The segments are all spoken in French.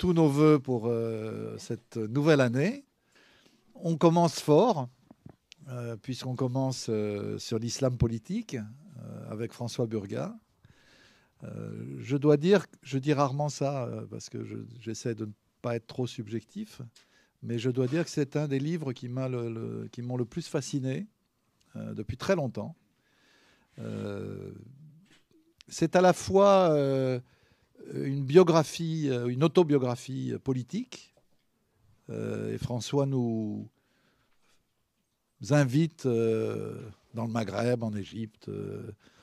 tous nos voeux pour cette nouvelle année. On commence fort, puisqu'on commence sur l'islam politique avec François Burga. je dois dire, je dis rarement ça parce que j'essaie de ne pas être trop subjectif, mais je dois dire que c'est un des livres qui m'ont le, le, plus fasciné depuis très longtemps. c'est à la fois une biographie, euh, une autobiographie politique. Euh, et François nous invite euh, dans le Maghreb, en Égypte,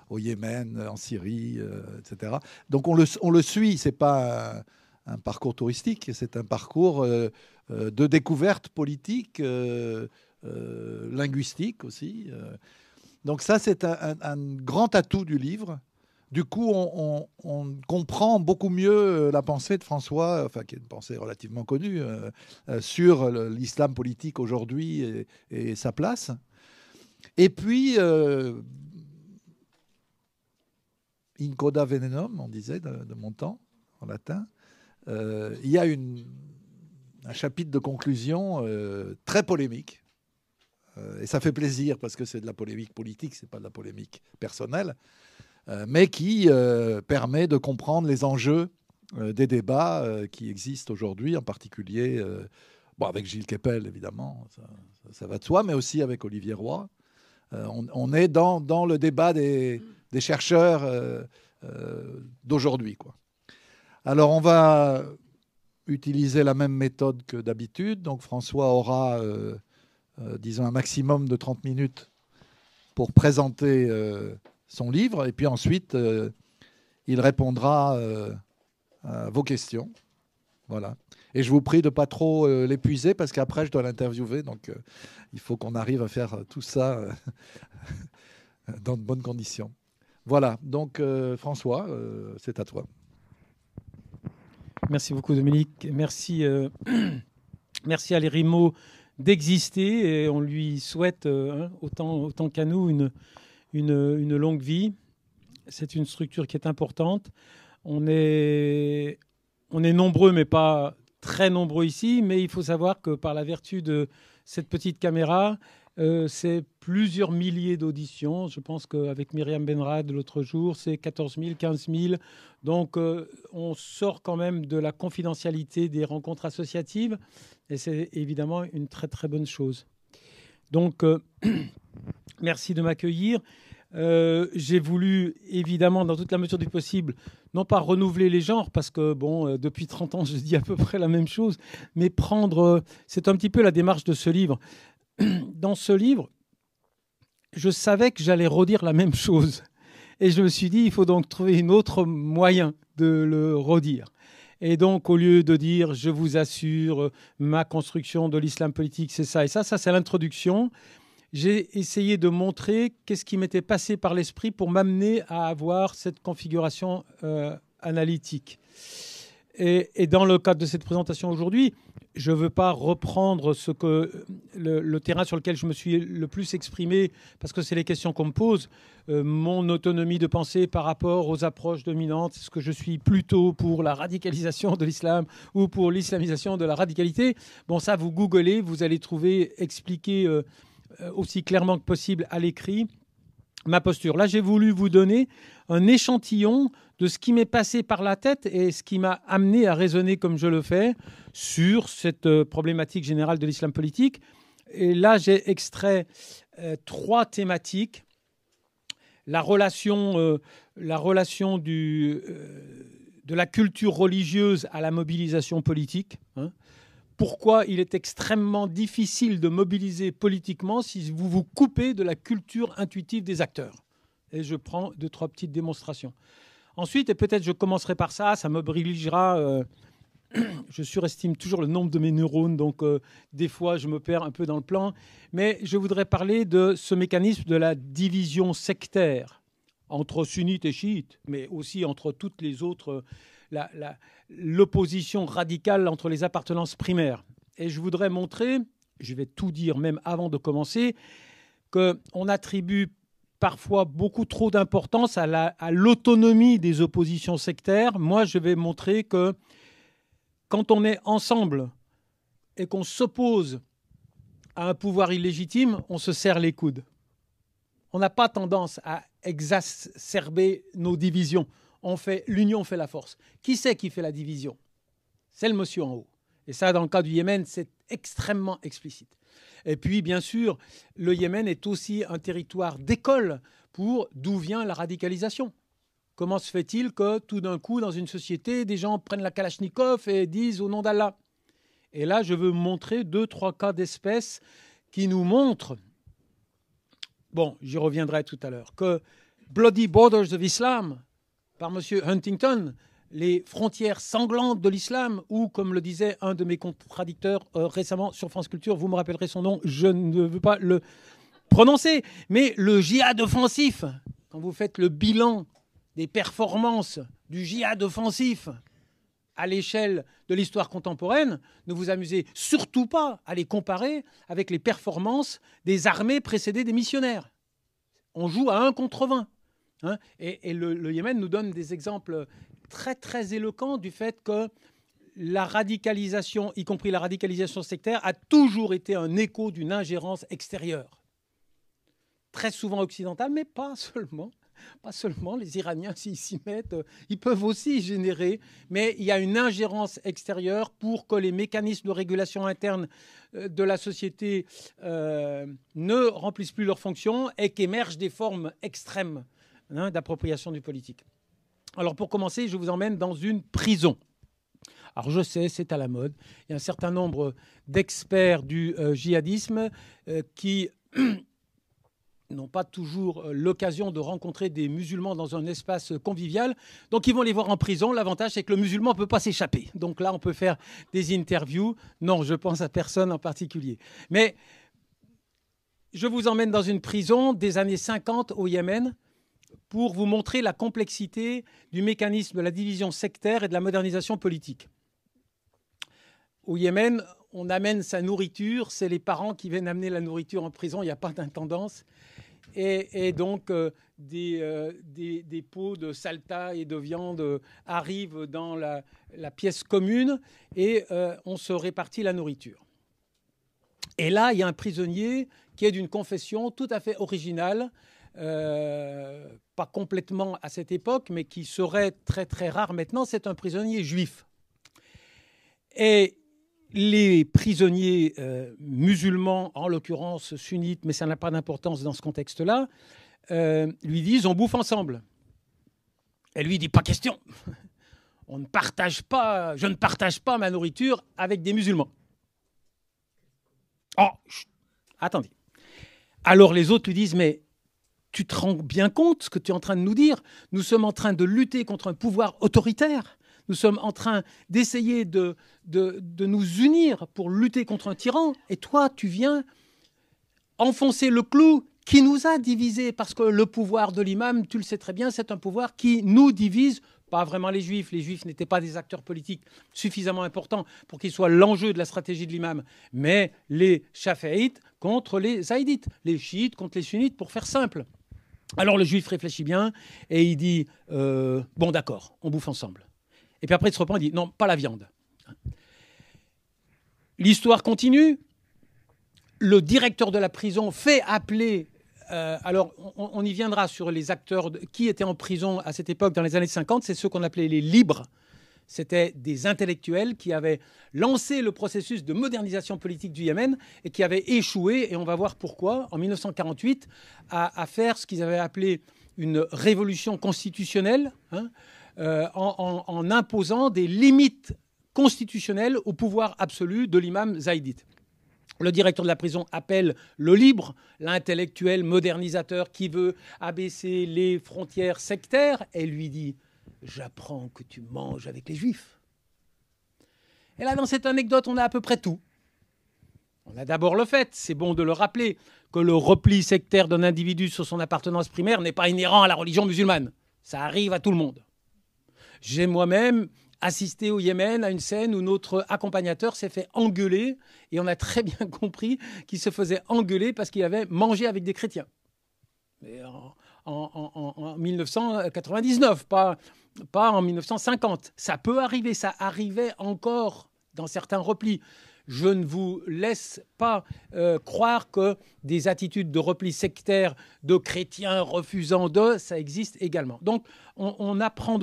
au Yémen, en Syrie, etc. Donc on le, on le suit, pas un, parcours touristique, c'est un parcours de découverte politique, linguistique aussi. Donc ça, c'est un, grand atout du livre. Du coup, on, comprend beaucoup mieux euh, la pensée de François, enfin, qui est une pensée relativement connue, euh, euh, sur l'islam politique aujourd'hui et, sa place. Et puis, in coda venenum, on disait de, mon temps, en latin, il y a un chapitre de conclusion très polémique. et ça fait plaisir parce que c'est de la polémique politique, c'est pas de la polémique personnelle. Euh, mais qui euh, permet de comprendre les enjeux euh, des débats qui existent aujourd'hui, en particulier avec Gilles Kepel, évidemment, ça, va de soi, mais aussi avec Olivier Roy. On, est dans, le débat des, des chercheurs d'aujourd'hui. Alors, on va utiliser la même méthode que d'habitude. Donc, François aura, disons, un maximum de 30 minutes pour présenter son livre, et puis ensuite, euh, il répondra euh, à vos questions. Voilà. Et je vous prie de ne pas trop euh, l'épuiser, parce qu'après, je dois l'interviewer, donc il faut qu'on arrive à faire tout ça dans de bonnes conditions. Voilà, donc François, c'est à toi. Merci beaucoup Dominique. Merci, merci à l'Erimo d'exister et on lui souhaite hein, autant, autant qu'à nous une, une, longue vie. C'est une structure qui est importante. On est, on est nombreux, mais pas très nombreux ici. Mais il faut savoir que par la vertu de cette petite caméra, euh, c'est plusieurs milliers d'auditions. Je pense qu'avec Myriam Benrad l'autre jour, c'est 14 000, 15 000. Donc euh, on sort quand même de la confidentialité des rencontres associatives et c'est évidemment une très très bonne chose. Donc euh, merci de m'accueillir. Euh, j'ai voulu, évidemment, dans toute la mesure du possible, non pas renouveler les genres, parce que, bon, euh, depuis 30 ans, je dis à peu près la même chose, mais prendre. C'est un petit peu la démarche de ce livre. Dans ce livre, je savais que j'allais redire la même chose. Et je me suis dit, il faut donc trouver un autre moyen de le redire. Et donc, au lieu de dire, je vous assure, ma construction de l'islam politique, c'est ça et ça, ça c'est l'introduction j'ai essayé de montrer qu'est-ce qui m'était passé par l'esprit pour m'amener à avoir cette configuration euh, analytique. Et, dans le cadre de cette présentation aujourd'hui, je ne veux pas reprendre ce que le, terrain sur lequel je me suis le plus exprimé, parce que c'est les questions qu'on me pose, euh, mon autonomie de pensée par rapport aux approches dominantes, est-ce que je suis plutôt pour la radicalisation de l'islam ou pour l'islamisation de la radicalité Bon, ça, vous googlez, vous allez trouver expliqué euh, euh, aussi clairement que possible à l'écrit ma posture. Là, j'ai voulu vous donner un échantillon de ce qui m'est passé par la tête et ce qui m'a amené à raisonner comme je le fais sur cette euh, problématique générale de l'islam politique. Et là, j'ai extrait euh, trois thématiques. La relation, la relation de la culture religieuse à la mobilisation politique. Hein pourquoi il est extrêmement difficile de mobiliser politiquement si vous vous coupez de la culture intuitive des acteurs. Et je prends deux, trois petites démonstrations. Ensuite, et peut-être je commencerai par ça, ça m'obligera. Euh, je surestime toujours le nombre de mes neurones, donc euh, des fois je me perds un peu dans le plan. Mais je voudrais parler de ce mécanisme de la division sectaire entre sunnites et chiites, mais aussi entre toutes les autres l'opposition radicale entre les appartenances primaires. Et je voudrais montrer, je vais tout dire même avant de commencer, qu'on attribue parfois beaucoup trop d'importance à l'autonomie des oppositions sectaires. Moi, je vais montrer que quand on est ensemble et qu'on s'oppose à un pouvoir illégitime, on se serre les coudes. On n'a pas tendance à exacerber nos divisions. On fait l'union fait la force. Qui c'est qui fait la division? C'est le monsieur en haut. Et ça, dans le cas du Yémen, c'est extrêmement explicite. Et puis, bien sûr, le Yémen est aussi un territoire d'école pour d'où vient la radicalisation. Comment se fait-il que tout d'un coup, dans une société, des gens prennent la Kalachnikov et disent au nom d'Allah? Et là, je veux montrer deux, trois cas d'espèces qui nous montrent, bon, j'y reviendrai tout à l'heure, que Bloody Borders of Islam, par M. Huntington, les frontières sanglantes de l'islam, ou comme le disait un de mes contradicteurs euh, récemment sur France Culture, vous me rappellerez son nom, je ne veux pas le prononcer, mais le djihad offensif, quand vous faites le bilan des performances du djihad offensif à l'échelle de l'histoire contemporaine, ne vous amusez surtout pas à les comparer avec les performances des armées précédées des missionnaires. On joue à 1 contre 20. Hein, et, le, le, Yémen nous donne des exemples très très éloquent du fait que la radicalisation, y compris la radicalisation sectaire, a toujours été un écho d'une ingérence extérieure. Très souvent occidentale, mais pas seulement. Pas seulement, les Iraniens, s'y mettent, ils peuvent aussi générer, mais il y a une ingérence extérieure pour que les mécanismes de régulation interne euh, de la société euh, ne remplissent plus leurs fonctions et qu'émergent des formes extrêmes hein, d'appropriation du politique. Alors pour commencer, je vous emmène dans une prison. Alors je sais, c'est à la mode. Il y a un certain nombre d'experts du euh, djihadisme euh, qui n'ont pas toujours euh, l'occasion de rencontrer des musulmans dans un espace convivial. Donc ils vont les voir en prison. L'avantage, c'est que le musulman ne peut pas s'échapper. Donc là, on peut faire des interviews. Non, je pense à personne en particulier. Mais je vous emmène dans une prison des années 50 au Yémen pour vous montrer la complexité du mécanisme de la division sectaire et de la modernisation politique. Au Yémen, on amène sa nourriture, c'est les parents qui viennent amener la nourriture en prison, il n'y a pas d'intendance. Et, donc, euh, euh, des, pots de salta et de viande arrivent dans la, pièce commune et euh, on se répartit la nourriture. Et là, il y a un prisonnier qui est d'une confession tout à fait originale, euh, pas complètement à cette époque, mais qui serait très très rare maintenant, c'est un prisonnier juif. Et les prisonniers euh, musulmans, en l'occurrence sunnites, mais ça n'a pas d'importance dans ce contexte-là, euh, lui disent on bouffe ensemble. Et lui dit pas question. On ne partage pas, je ne partage pas ma nourriture avec des musulmans. Oh, attendez. Alors les autres lui disent mais tu te rends bien compte ce que tu es en train de nous dire Nous sommes en train de lutter contre un pouvoir autoritaire. Nous sommes en train d'essayer de, de, nous unir pour lutter contre un tyran. Et toi, tu viens enfoncer le clou qui nous a divisés. Parce que le pouvoir de l'imam, tu le sais très bien, c'est un pouvoir qui nous divise. Pas vraiment les juifs. Les juifs n'étaient pas des acteurs politiques suffisamment importants pour qu'ils soient l'enjeu de la stratégie de l'imam. Mais les chaféites contre les haïdites. Les chiites contre les sunnites, pour faire simple. Alors le juif réfléchit bien et il dit euh, Bon, d'accord, on bouffe ensemble. Et puis après, il se reprend et dit Non, pas la viande. L'histoire continue. Le directeur de la prison fait appeler. Euh, alors, on, y viendra sur les acteurs qui étaient en prison à cette époque, dans les années 50. C'est ceux qu'on appelait les libres c'était des intellectuels qui avaient lancé le processus de modernisation politique du Yémen et qui avaient échoué, et on va voir pourquoi, en 1948, à, faire ce qu'ils avaient appelé une révolution constitutionnelle, hein, euh, en, imposant des limites constitutionnelles au pouvoir absolu de l'imam zaïdite. Le directeur de la prison appelle le libre, l'intellectuel modernisateur qui veut abaisser les frontières sectaires, et lui dit j'apprends que tu manges avec les juifs. Et là, dans cette anecdote, on a à peu près tout. On a d'abord le fait, c'est bon de le rappeler, que le repli sectaire d'un individu sur son appartenance primaire n'est pas inhérent à la religion musulmane. Ça arrive à tout le monde. J'ai moi-même assisté au Yémen à une scène où notre accompagnateur s'est fait engueuler et on a très bien compris qu'il se faisait engueuler parce qu'il avait mangé avec des chrétiens. Mais en, 1999, pas, pas en 1950. Ça peut arriver, ça arrivait encore dans certains replis. Je ne vous laisse pas euh, croire que des attitudes de repli sectaire de chrétiens refusant de, ça existe également. Donc on, apprend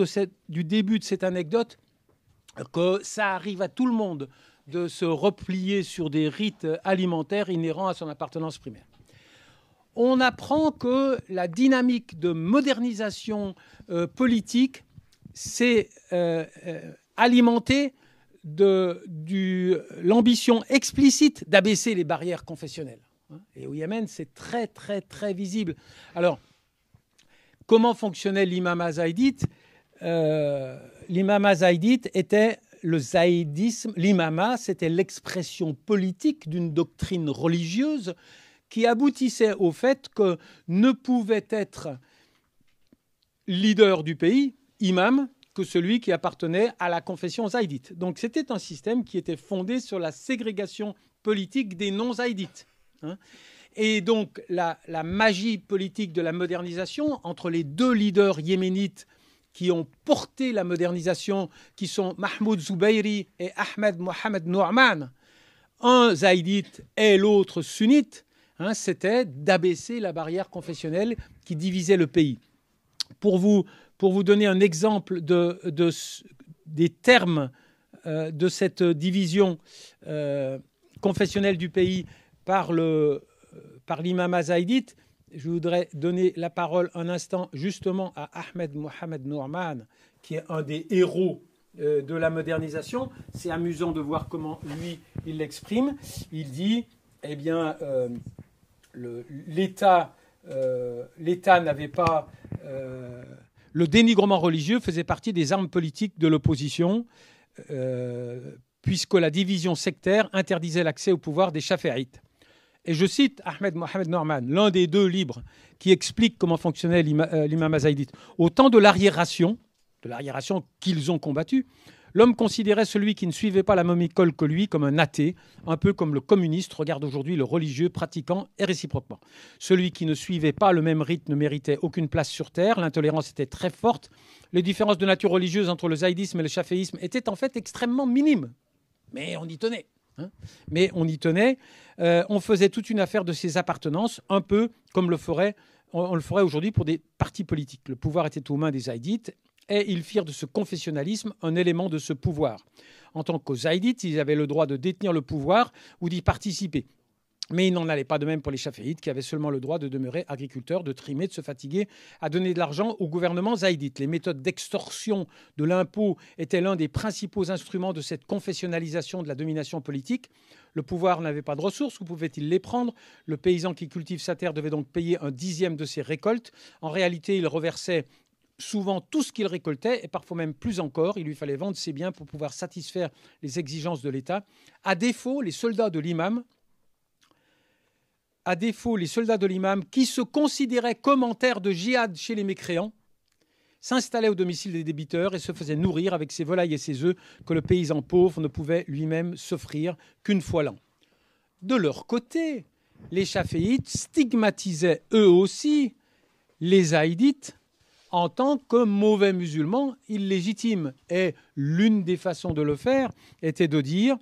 du début de cette anecdote que ça arrive à tout le monde de se replier sur des rites alimentaires inhérents à son appartenance primaire. On apprend que la dynamique de modernisation euh, politique s'est euh, euh, alimentée de l'ambition explicite d'abaisser les barrières confessionnelles. Et au Yémen, c'est très, très, très visible. Alors, comment fonctionnait l'imam azaïdite L'imam azaïdite était le zaïdisme, l'imama, c'était l'expression politique d'une doctrine religieuse qui aboutissait au fait que ne pouvait être leader du pays, imam, que celui qui appartenait à la confession zaïdite. Donc c'était un système qui était fondé sur la ségrégation politique des non-zaïdites. Hein. Et donc la, magie politique de la modernisation entre les deux leaders yéménites qui ont porté la modernisation, qui sont Mahmoud Zoubairi et Ahmed Mohamed Nourman, un zaïdite et l'autre sunnite, hein, c'était d'abaisser la barrière confessionnelle qui divisait le pays. Pour vous, pour vous donner un exemple de, des termes euh, de cette division euh, confessionnelle du pays par par l'imam zaïdite, je voudrais donner la parole un instant justement à Ahmed Mohamed Nourman, qui est un des héros euh, de la modernisation. C'est amusant de voir comment lui, il l'exprime. Il dit, eh bien, euh, l'État euh, l'État n'avait pas... le dénigrement religieux faisait partie des armes politiques de l'opposition, puisque la division sectaire interdisait l'accès au pouvoir des chaférites. Et je cite Ahmed Mohamed Norman, l'un des deux libres qui explique comment fonctionnait euh, l'imam azaïdite. Au temps de l'arriération, de l'arriération qu'ils ont combattu, l'homme considérait celui qui ne suivait pas la même école que lui comme un athée, un peu comme le communiste regarde aujourd'hui le religieux pratiquant et réciproquement. Celui qui ne suivait pas le même rite ne méritait aucune place sur terre, l'intolérance était très forte, les différences de nature religieuse entre le zaïdisme et le chaféisme étaient en fait extrêmement minimes. Mais on y tenait. Hein. Mais on y tenait. Euh, on faisait toute une affaire de ses appartenances, un peu comme le ferait, on, le ferait aujourd'hui pour des partis politiques. Le pouvoir était aux mains des Haïdites et ils firent de ce confessionnalisme un élément de ce pouvoir. En tant qu'aux Haïdites, ils avaient le droit de détenir le pouvoir ou d'y participer. Mais il n'en allait pas de même pour les chaféites, qui avaient seulement le droit de demeurer agriculteurs, de trimer, de se fatiguer, à donner de l'argent au gouvernement zaïdite. Les méthodes d'extorsion de l'impôt étaient l'un des principaux instruments de cette confessionnalisation de la domination politique. Le pouvoir n'avait pas de ressources, où pouvait-il les prendre? Le paysan qui cultive sa terre devait donc payer un dixième de ses récoltes. En réalité, il reversait souvent tout ce qu'il récoltait, et parfois même plus encore. Il lui fallait vendre ses biens pour pouvoir satisfaire les exigences de l'État. À défaut, les soldats de l'imam, à défaut, les soldats de l'imam, qui se considéraient commentaires de djihad chez les mécréants, s'installaient au domicile des débiteurs et se faisaient nourrir avec ses volailles et ses œufs que le paysan pauvre ne pouvait lui-même s'offrir qu'une fois l'an. De leur côté, les chaféites stigmatisaient eux aussi les haïdites en tant que mauvais musulmans illégitimes. Et l'une des façons de le faire était de dire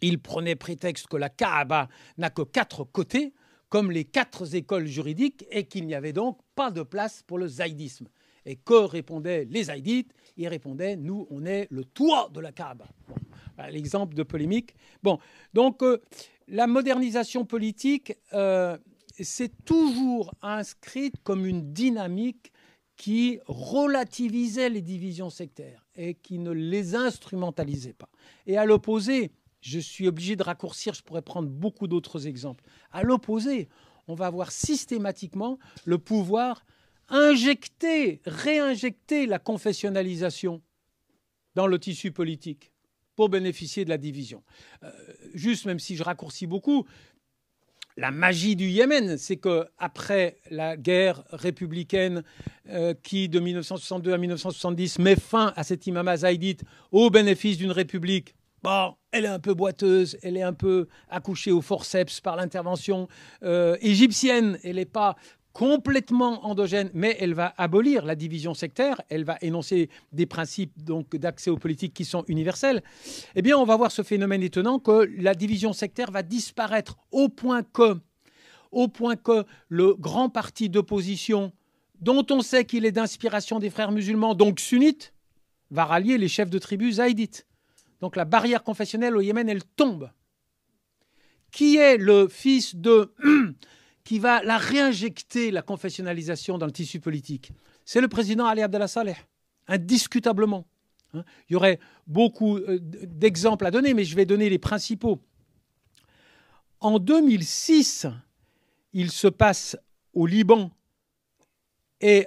il prenait prétexte que la Kaaba n'a que quatre côtés, comme les quatre écoles juridiques, et qu'il n'y avait donc pas de place pour le zaïdisme. Et que répondaient les zaïdites? Ils répondaient Nous, on est le toit de la Kaaba. L'exemple de polémique. Bon, donc euh, la modernisation politique, euh, c'est toujours inscrite comme une dynamique qui relativisait les divisions sectaires et qui ne les instrumentalisait pas. Et à l'opposé, je suis obligé de raccourcir, je pourrais prendre beaucoup d'autres exemples. À l'opposé, on va avoir systématiquement le pouvoir injecter, réinjecter la confessionnalisation dans le tissu politique pour bénéficier de la division. Euh, juste, même si je raccourcis beaucoup, la magie du Yémen, c'est que après la guerre républicaine euh, qui, de 1962 à 1970, met fin à cet imam zaïdite au bénéfice d'une république Bon, elle est un peu boiteuse, elle est un peu accouchée au forceps par l'intervention euh, égyptienne, elle n'est pas complètement endogène, mais elle va abolir la division sectaire, elle va énoncer des principes donc d'accès aux politiques qui sont universels, eh bien on va voir ce phénomène étonnant que la division sectaire va disparaître au point que, au point que le grand parti d'opposition, dont on sait qu'il est d'inspiration des frères musulmans, donc sunnites, va rallier les chefs de tribus zaïdites. Donc la barrière confessionnelle au Yémen, elle tombe. Qui est le fils de qui va la réinjecter, la confessionnalisation, dans le tissu politique C'est le président Ali Abdallah Saleh, indiscutablement. Hein. Il y aurait beaucoup euh, d'exemples à donner, mais je vais donner les principaux. En 2006, il se passe au Liban et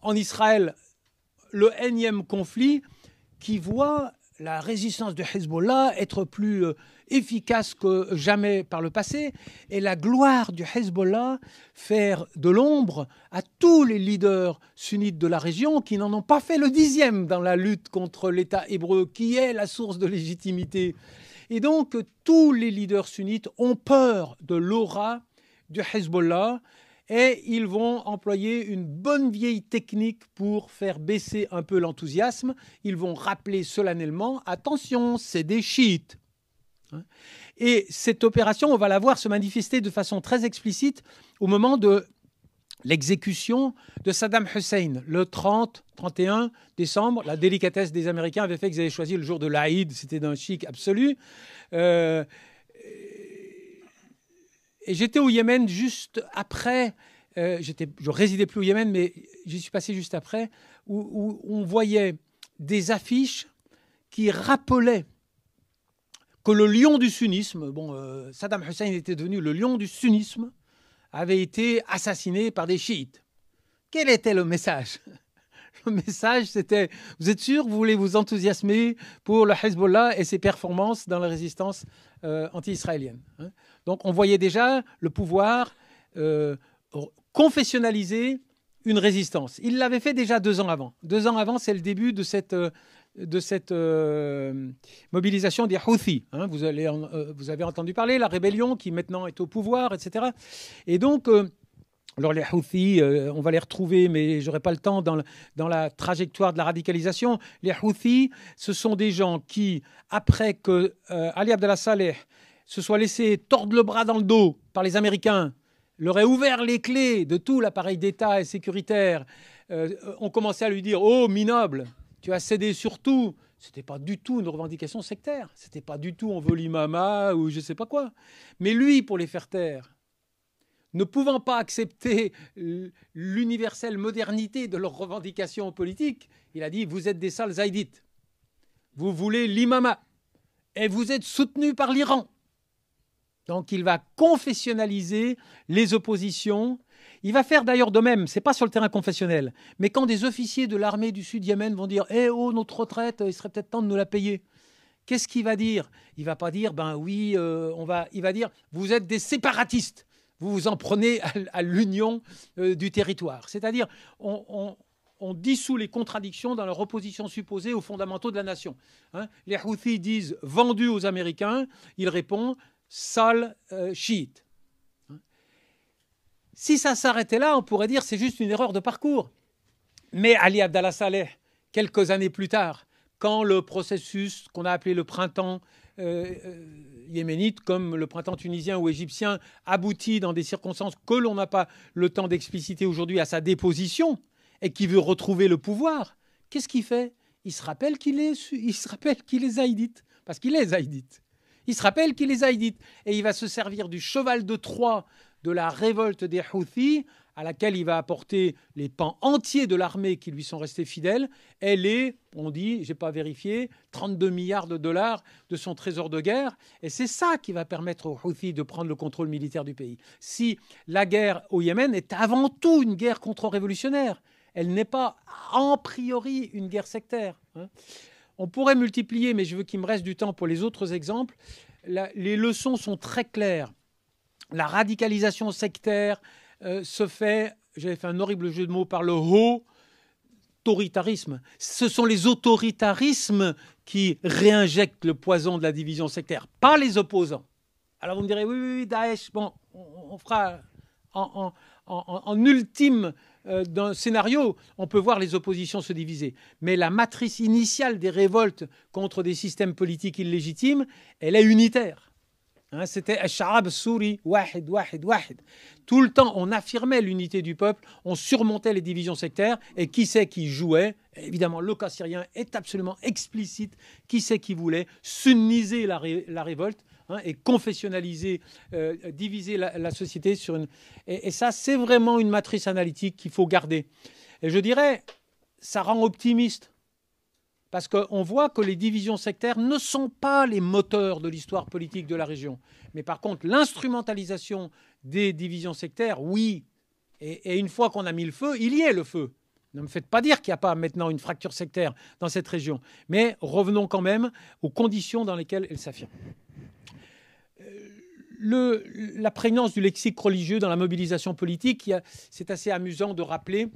en Israël le énième conflit qui voit la résistance de Hezbollah être plus euh, efficace que jamais par le passé, et la gloire du Hezbollah faire de l'ombre à tous les leaders sunnites de la région qui n'en ont pas fait le dixième dans la lutte contre l'État hébreu, qui est la source de légitimité. Et donc tous les leaders sunnites ont peur de l'aura du Hezbollah et ils vont employer une bonne vieille technique pour faire baisser un peu l'enthousiasme. Ils vont rappeler solennellement, attention, c'est des chiites. Hein. Et cette opération, on va la voir se manifester de façon très explicite au moment de l'exécution de Saddam Hussein le 30-31 décembre. La délicatesse des Américains avait fait qu'ils avaient choisi le jour de l'Aïd, c'était d'un chic absolu. Euh, et j'étais au Yémen juste après. Euh, je résidais plus au Yémen, mais j'y suis passé juste après, où, on voyait des affiches qui rappelaient que le lion du sunnisme, bon, euh, Saddam Hussein était devenu le lion du sunnisme, avait été assassiné par des chiites. Quel était le message? Le message, c'était Vous êtes sûr, vous voulez vous enthousiasmer pour le Hezbollah et ses performances dans la résistance euh, anti-israélienne hein Donc, on voyait déjà le pouvoir euh, confessionnaliser une résistance. Il l'avait fait déjà deux ans avant. Deux ans avant, c'est le début de cette de cette euh, mobilisation des Houthis. Hein. vous, euh, vous avez entendu parler, la rébellion qui maintenant est au pouvoir, etc. Et donc, euh, alors les Houthis, on va les retrouver, mais j'aurai pas le temps dans, dans, la trajectoire de la radicalisation. Les Houthis, ce sont des gens qui, après que Ali Abdallah Saleh se soit laissé tordre le bras dans le dos par les Américains, leur ait ouvert les clés de tout l'appareil d'État et sécuritaire, ont commencé à lui dire Oh, minable, tu as cédé sur tout. Ce n'était pas du tout une revendication sectaire. Ce n'était pas du tout on veut l'imama ou je ne sais pas quoi. Mais lui, pour les faire taire, ne pouvant pas accepter l'universelle modernité de leurs revendications politiques, il a dit Vous êtes des sales. Vous voulez l'imama. Et vous êtes soutenu par l'Iran. Donc il va confessionnaliser les oppositions il va faire d'ailleurs de même, c'est pas sur le terrain confessionnel, mais quand des officiers de l'armée du Sud Yémen vont dire Eh oh, notre retraite, il serait peut-être temps de nous la payer. Qu'est-ce qu'il va dire? Il va pas dire Ben oui, euh, on va. Il va dire Vous êtes des séparatistes. Vous vous en prenez à, l'union euh, du territoire. C'est-à-dire, on, dissout les contradictions dans leur opposition supposée aux fondamentaux de la nation. Hein. les Houthis disent vendu aux Américains. Il répond sale euh, chiite. Si ça s'arrêtait là, on pourrait dire c'est juste une erreur de parcours. Mais Ali Abdallah Saleh, quelques années plus tard, quand le processus qu'on a appelé le printemps yéménite, comme le printemps tunisien ou égyptien, aboutit dans des circonstances que l'on n'a pas le temps d'expliciter aujourd'hui à sa déposition, et qui veut retrouver le pouvoir, qu'est-ce qu'il fait? Il se rappelle qu'il est, il se rappelle qu'il est zaïdite, parce qu'il est zaïdite. Il se rappelle qu'il est zaïdite, et il va se servir du cheval de Troie de la révolte des Houthis, à laquelle il va apporter les pans entiers de l'armée qui lui sont restés fidèles, elle est, on dit, j'ai pas vérifié, 32 milliards de dollars de son trésor de guerre, et c'est ça qui va permettre aux Houthis de prendre le contrôle militaire du pays. Si la guerre au Yémen est avant tout une guerre contre-révolutionnaire, elle n'est pas en priori une guerre sectaire. Hein. On pourrait multiplier, mais je veux qu'il me reste du temps pour les autres exemples. les leçons sont très claires la radicalisation sectaire euh, se fait, j'avais fait un horrible jeu de mots, par le haut autoritarisme. Ce sont les autoritarismes qui réinjectent le poison de la division sectaire, pas les opposants. Alors vous me direz, oui, oui, Daesh, bon, on, fera, en, ultime euh, d'un scénario, on peut voir les oppositions se diviser. Mais la matrice initiale des révoltes contre des systèmes politiques illégitimes, elle est unitaire. Hein, c'était Sharab Souri, Wahid, Wahid, Wahid. Tout le temps, on affirmait l'unité du peuple, on surmontait les divisions sectaires, et qui c'est qui jouait? Évidemment, le cas syrien est absolument explicite. Qui c'est qui voulait sunniser la, révolte hein, et confessionnaliser, euh, diviser la, société sur une. Et, et ça, c'est vraiment une matrice analytique qu'il faut garder. Et je dirais, ça rend optimiste. Parce qu'on voit que les divisions sectaires ne sont pas les moteurs de l'histoire politique de la région. Mais par contre, l'instrumentalisation des divisions sectaires, oui. Et, une fois qu'on a mis le feu, il y est le feu. Ne me faites pas dire qu'il n'y a pas maintenant une fracture sectaire dans cette région. Mais revenons quand même aux conditions dans lesquelles elle s'affirme. Euh, la prégnance du lexique religieux dans la mobilisation politique, c'est assez amusant de rappeler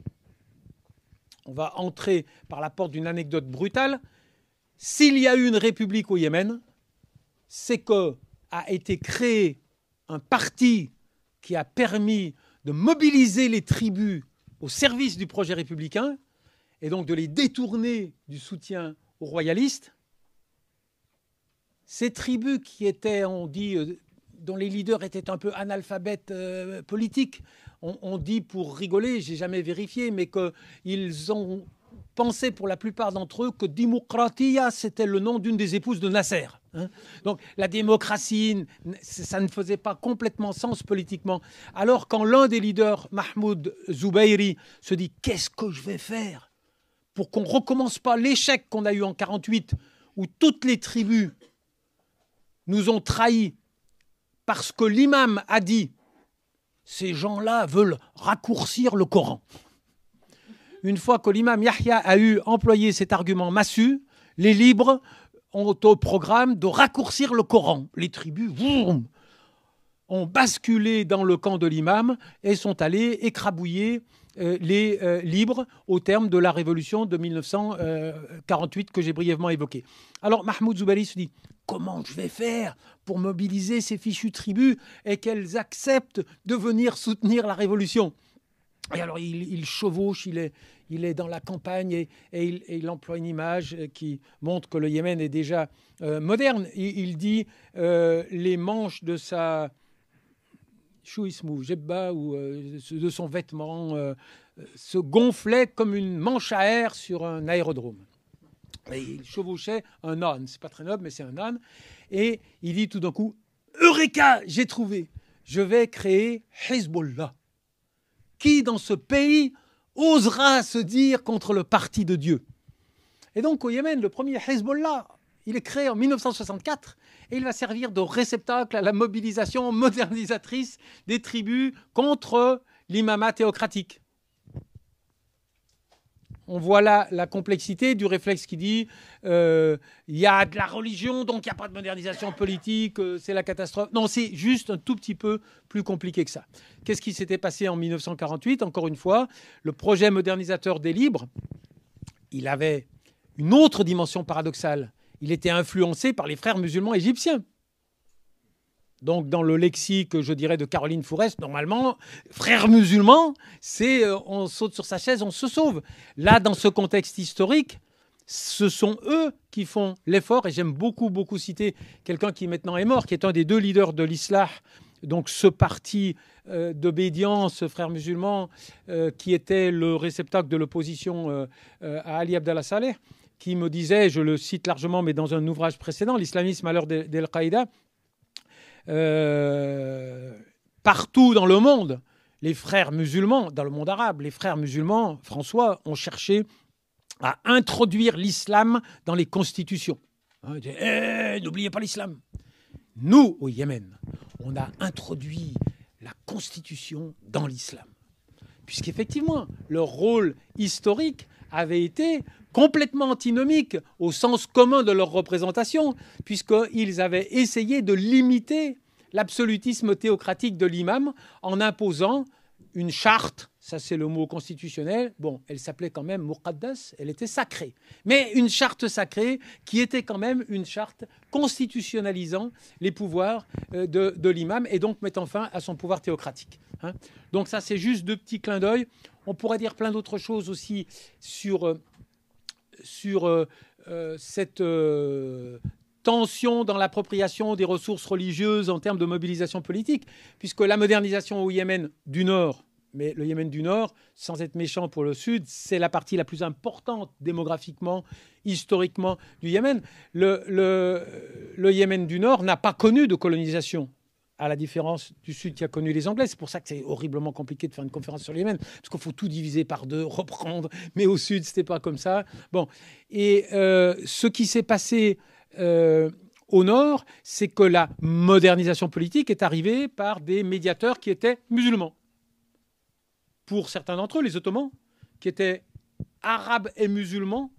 on va entrer par la porte d'une anecdote brutale. S'il y a eu une république au Yémen, c'est que a été créé un parti qui a permis de mobiliser les tribus au service du projet républicain et donc de les détourner du soutien aux royalistes. Ces tribus qui étaient, on dit, euh, dont les leaders étaient un peu analphabètes euh, politiques, on, dit pour rigoler, j'ai jamais vérifié, mais qu'ils ont pensé pour la plupart d'entre eux que Dimokratia, c'était le nom d'une des épouses de Nasser. Hein. Donc la démocratie, ça ne faisait pas complètement sens politiquement. Alors quand l'un des leaders, Mahmoud Zoubairi, se dit qu'est-ce que je vais faire pour qu'on ne recommence pas l'échec qu'on a eu en 48, où toutes les tribus nous ont trahis parce que l'imam a dit ces gens-là veulent raccourcir le Coran. Une fois que l'imam Yahya a eu employé cet argument massu, les libres ont au programme de raccourcir le Coran. Les tribus ont basculé dans le camp de l'imam et sont allés écrabouiller les euh, libres au terme de la révolution de 1948 que j'ai brièvement évoquée. Alors Mahmoud Zoubali se dit comment je vais faire pour mobiliser ces fichues tribus et qu'elles acceptent de venir soutenir la révolution? Et alors il, chevauche, il est, dans la campagne et, il, emploie une image qui montre que le Yémen est déjà euh, moderne. Il, dit euh, les manches de sa chouismou, jebba ou euh, de son vêtement se gonflaient comme une manche à air sur un aérodrome. Il chevauchait un âne. C'est pas très noble, mais c'est un âne. Et il dit tout d'un coup Eureka, j'ai trouvé. Je vais créer Hezbollah. Qui dans ce pays osera se dire contre le parti de Dieu? Et donc au Yémen, le premier Hezbollah, il est créé en 1964 et il va servir de réceptacle à la mobilisation modernisatrice des tribus contre l'imamat théocratique on voit là la complexité du réflexe qui dit euh, il y a de la religion, donc il n'y a pas de modernisation politique, euh, c'est la catastrophe. Non, c'est juste un tout petit peu plus compliqué que ça. Qu'est-ce qui s'était passé en 1948 Encore une fois, le projet modernisateur des libres, il avait une autre dimension paradoxale. Il était influencé par les frères musulmans égyptiens. Donc, dans le lexique, je dirais, de Caroline Fourest, normalement, frère musulman, c'est euh, on saute sur sa chaise, on se sauve. Là, dans ce contexte historique, ce sont eux qui font l'effort, et j'aime beaucoup, beaucoup citer quelqu'un qui maintenant est mort, qui est un des deux leaders de l'islam, donc ce parti euh, d'obédience, frère musulman, euh, qui était le réceptacle de l'opposition à Ali Abdallah Saleh, qui me disait, je le cite largement, mais dans un ouvrage précédent, L'islamisme à l'heure d'Al-Qaïda, euh, partout dans le monde, les frères musulmans, dans le monde arabe, les frères musulmans, François, ont cherché à introduire l'islam dans les constitutions. Hein, eh, n'oubliez pas l'islam. Nous, au Yémen, on a introduit la constitution dans l'islam. Puisqu'effectivement, leur rôle historique avait été complètement antinomique au sens commun de leur représentation, puisqu'ils avaient essayé de limiter l'absolutisme théocratique de l'imam en imposant une charte, ça c'est le mot constitutionnel. Bon, elle s'appelait quand même Muqaddas, elle était sacrée. Mais une charte sacrée qui était quand même une charte constitutionnalisant les pouvoirs euh, de, l'imam et donc mettant fin à son pouvoir théocratique. Hein. Donc ça c'est juste deux petits clins d'œil. On pourrait dire plein d'autres choses aussi sur, euh, sur euh, cette tension dans l'appropriation des ressources religieuses en termes de mobilisation politique, puisque la modernisation au Yémen du Nord mais le Yémen du Nord, sans être méchant pour le Sud, c'est la partie la plus importante démographiquement, historiquement du Yémen. Le, le, Yémen du Nord n'a pas connu de colonisation à la différence du Sud qui a connu les Anglais. C'est pour ça que c'est horriblement compliqué de faire une conférence sur le Yémen, parce qu'il faut tout diviser par deux, reprendre. Mais au Sud, c'était pas comme ça. Bon, et euh, ce qui s'est passé euh, au Nord, c'est que la modernisation politique est arrivée par des médiateurs qui étaient musulmans pour certains d'entre eux, les Ottomans, qui étaient arabes et musulmans,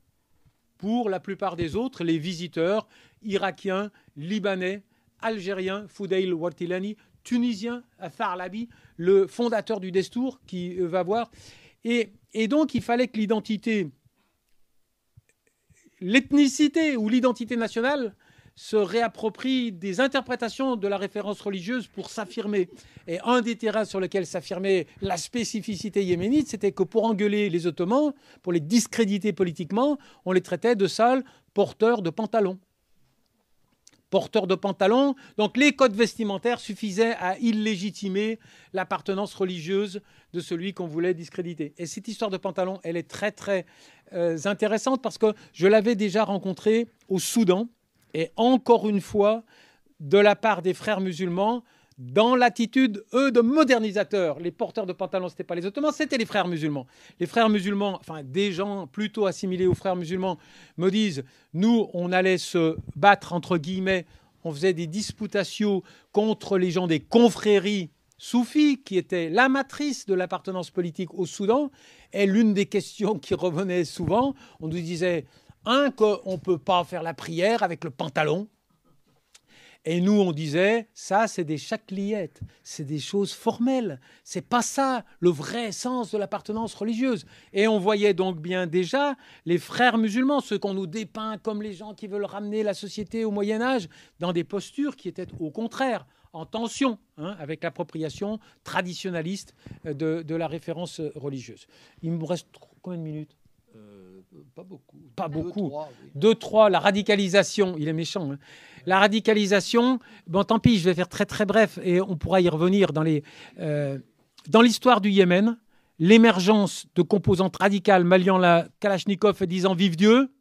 pour la plupart des autres, les visiteurs irakiens, libanais, algériens, Foudail Wartilani, tunisien, Tharlabi, le fondateur du Destour, qui euh, va voir. Et, et donc, il fallait que l'identité, l'ethnicité ou l'identité nationale se réapproprie des interprétations de la référence religieuse pour s'affirmer. Et un des terrains sur lesquels s'affirmait la spécificité yéménite, c'était que pour engueuler les Ottomans, pour les discréditer politiquement, on les traitait de sales porteurs de pantalons. Porteurs de pantalons. Donc les codes vestimentaires suffisaient à illégitimer l'appartenance religieuse de celui qu'on voulait discréditer. Et cette histoire de pantalon, elle est très très euh, intéressante parce que je l'avais déjà rencontrée au Soudan et encore une fois, de la part des frères musulmans, dans l'attitude, eux, de modernisateurs. Les porteurs de pantalons, ce n'étaient pas les Ottomans, c'était les frères musulmans. Les frères musulmans, enfin des gens plutôt assimilés aux frères musulmans, me disent, nous, on allait se battre, entre guillemets, on faisait des disputations contre les gens des confréries soufis, qui étaient la matrice de l'appartenance politique au Soudan. Et l'une des questions qui revenait souvent, on nous disait, qu'on ne peut pas faire la prière avec le pantalon. Et nous, on disait, ça, c'est des chacliettes, c'est des choses formelles. C'est pas ça le vrai sens de l'appartenance religieuse. Et on voyait donc bien déjà les frères musulmans, ceux qu'on nous dépeint comme les gens qui veulent ramener la société au Moyen Âge, dans des postures qui étaient au contraire en tension hein, avec l'appropriation traditionnaliste de, de, la référence religieuse. Il me reste combien de minutes? Pas beaucoup. Pas beaucoup. Deux, trois, la radicalisation, il est méchant. Hein. La radicalisation, bon, tant pis, je vais faire très très bref et on pourra y revenir dans les. Euh, dans l'histoire du Yémen, l'émergence de composantes radicales malliant la Kalachnikov et disant vive Dieu,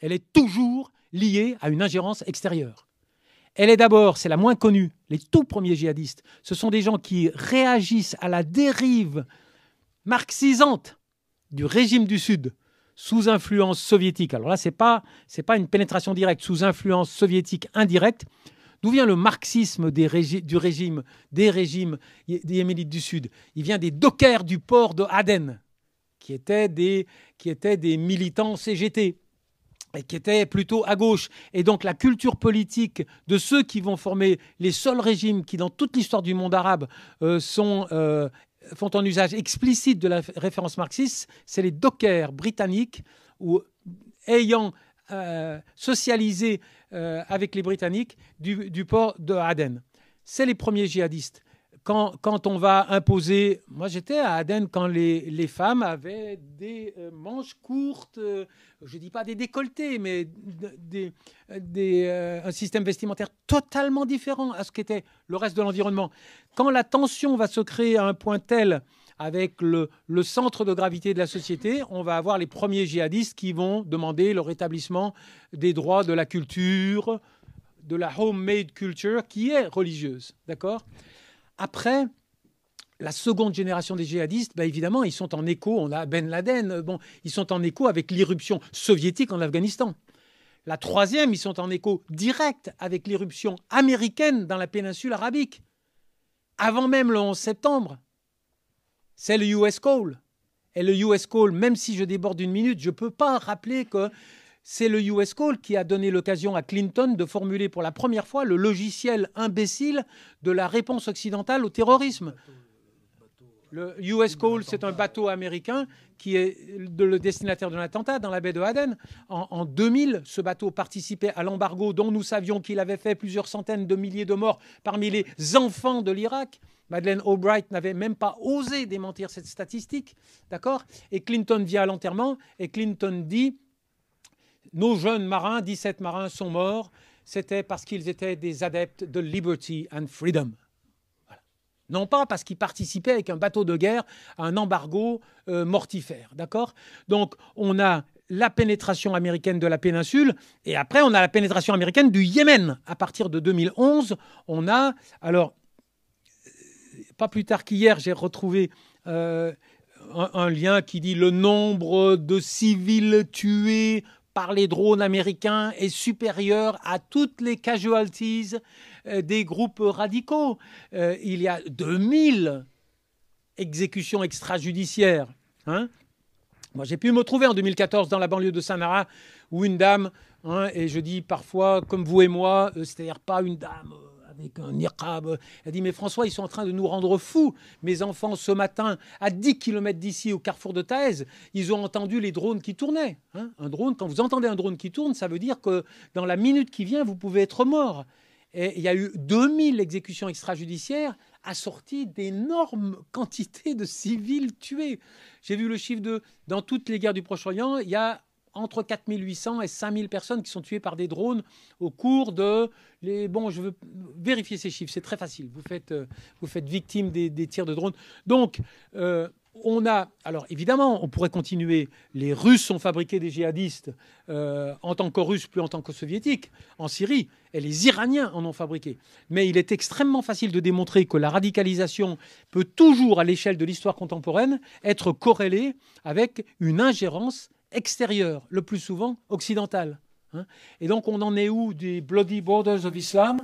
elle est toujours liée à une ingérence extérieure. Elle est d'abord, c'est la moins connue, les tout premiers djihadistes. Ce sont des gens qui réagissent à la dérive marxisante du régime du Sud sous influence soviétique. Alors là, ce n'est pas, pas une pénétration directe, sous influence soviétique indirecte. D'où vient le marxisme du régime, des régimes des Yéménites du Sud? Il vient des dockers du port de Aden, qui étaient des, militants CGT qui étaient plutôt à gauche. Et donc la culture politique de ceux qui vont former les seuls régimes qui, dans toute l'histoire du monde arabe, euh, sont euh, font un usage explicite de la référence marxiste, c'est les dockers britanniques, ou ayant euh, socialisé euh, avec les Britanniques du, port de Aden. C'est les premiers djihadistes. Quand, on va imposer. Moi, j'étais à Aden quand les, femmes avaient des euh, manches courtes, je ne dis pas des décolletés, mais des, un système vestimentaire totalement différent à ce qu'était le reste de l'environnement. Quand la tension va se créer à un point tel avec le, centre de gravité de la société, on va avoir les premiers djihadistes qui vont demander le rétablissement des droits de la culture, de la homemade culture, qui est religieuse. D'accord? Après, la seconde génération des djihadistes, bah évidemment, ils sont en écho, on a Ben Laden, bon, ils sont en écho avec l'irruption soviétique en Afghanistan. La troisième, ils sont en écho direct avec l'irruption américaine dans la péninsule arabique avant même le 11 septembre, c'est le US Call. Et le US Call, même si je déborde une minute, je ne peux pas rappeler que c'est le US Call qui a donné l'occasion à Clinton de formuler pour la première fois le logiciel imbécile de la réponse occidentale au terrorisme. Le US Cole, c'est un bateau américain qui est le destinataire de l'attentat dans la baie de Aden. En, 2000, ce bateau participait à l'embargo dont nous savions qu'il avait fait plusieurs centaines de milliers de morts parmi les enfants de l'Irak. Madeleine Albright n'avait même pas osé démentir cette statistique, d'accord? Et Clinton vient à l'enterrement et Clinton dit nos jeunes marins, 17 marins, sont morts. C'était parce qu'ils étaient des adeptes de liberty and freedom. Non pas parce qu'ils participaient avec un bateau de guerre à un embargo euh, mortifère. D'accord? Donc, on a la pénétration américaine de la péninsule, et après, on a la pénétration américaine du Yémen. À partir de 2011, on a. Alors, pas plus tard qu'hier, j'ai retrouvé. Euh, un, lien qui dit le nombre de civils tués par les drones américains est supérieur à toutes les casualties euh, des groupes radicaux. Euh, il y a 2000 exécutions extrajudiciaires. Hein Moi, j'ai pu me trouver en 2014 dans la banlieue de Sanara où une dame, hein, et je dis parfois comme vous et moi, euh, c'est-à-dire pas une dame avec un niqab. Elle dit, mais François, ils sont en train de nous rendre fous. Mes enfants, ce matin, à 10 km d'ici, au carrefour de Thaïs, ils ont entendu les drones qui tournaient. Hein. un drone, quand vous entendez un drone qui tourne, ça veut dire que dans la minute qui vient, vous pouvez être mort. Et il y a eu 2000 exécutions extrajudiciaires assorties d'énormes quantités de civils tués. J'ai vu le chiffre de, dans toutes les guerres du Proche-Orient, il y a entre 4800 et 5000 personnes qui sont tuées par des drones au cours de les bon je veux vérifier ces chiffres c'est très facile vous faites euh, vous faites victime des, tirs de drones donc euh, on a, alors évidemment, on pourrait continuer. Les Russes ont fabriqué des djihadistes euh, en tant que Russes, plus en tant que Soviétiques, en Syrie, et les Iraniens en ont fabriqué. Mais il est extrêmement facile de démontrer que la radicalisation peut toujours, à l'échelle de l'histoire contemporaine, être corrélée avec une ingérence extérieur, le plus souvent occidental. Hein. Et donc on en est où des Bloody Borders of Islam?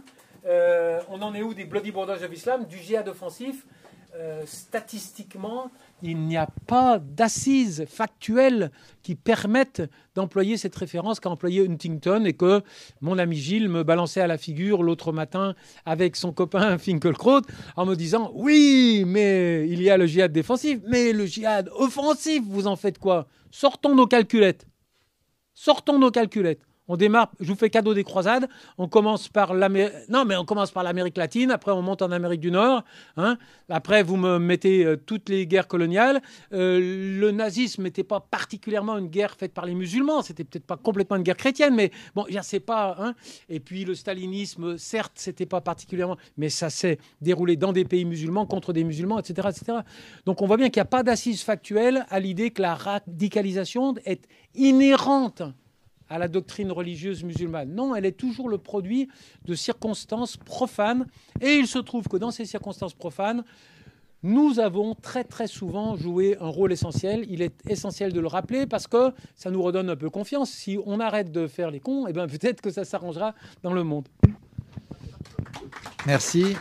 Euh, On en est où des Bloody Borders of Islam Du djihad offensif euh, Statistiquement, il n'y a pas d'assises factuelles qui permettent d'employer cette référence qu'a employé Huntington et que mon ami Gilles me balançait à la figure l'autre matin avec son copain Finkelkraut en me disant Oui, mais il y a le djihad défensif, mais le djihad offensif, vous en faites quoi? Sortons nos calculettes. Sortons nos calculettes. On démarre, je vous fais cadeau des croisades. On commence par l'Amérique. Non, mais on commence par l'Amérique latine. Après, on monte en Amérique du Nord. Hein. Après, vous me mettez euh, toutes les guerres coloniales. Euh, le nazisme n'était pas particulièrement une guerre faite par les musulmans. C'était peut-être pas complètement une guerre chrétienne, mais bon, je sais pas. Hein. Et puis le stalinisme, certes, c'était pas particulièrement, mais ça s'est déroulé dans des pays musulmans contre des musulmans, etc., etc. Donc, on voit bien qu'il n'y a pas d'assise factuelle à l'idée que la radicalisation est inhérente à la doctrine religieuse musulmane. Non, elle est toujours le produit de circonstances profanes. Et il se trouve que dans ces circonstances profanes, nous avons très très souvent joué un rôle essentiel. Il est essentiel de le rappeler parce que ça nous redonne un peu confiance. Si on arrête de faire les cons, eh bien peut-être que ça s'arrangera dans le monde. Merci.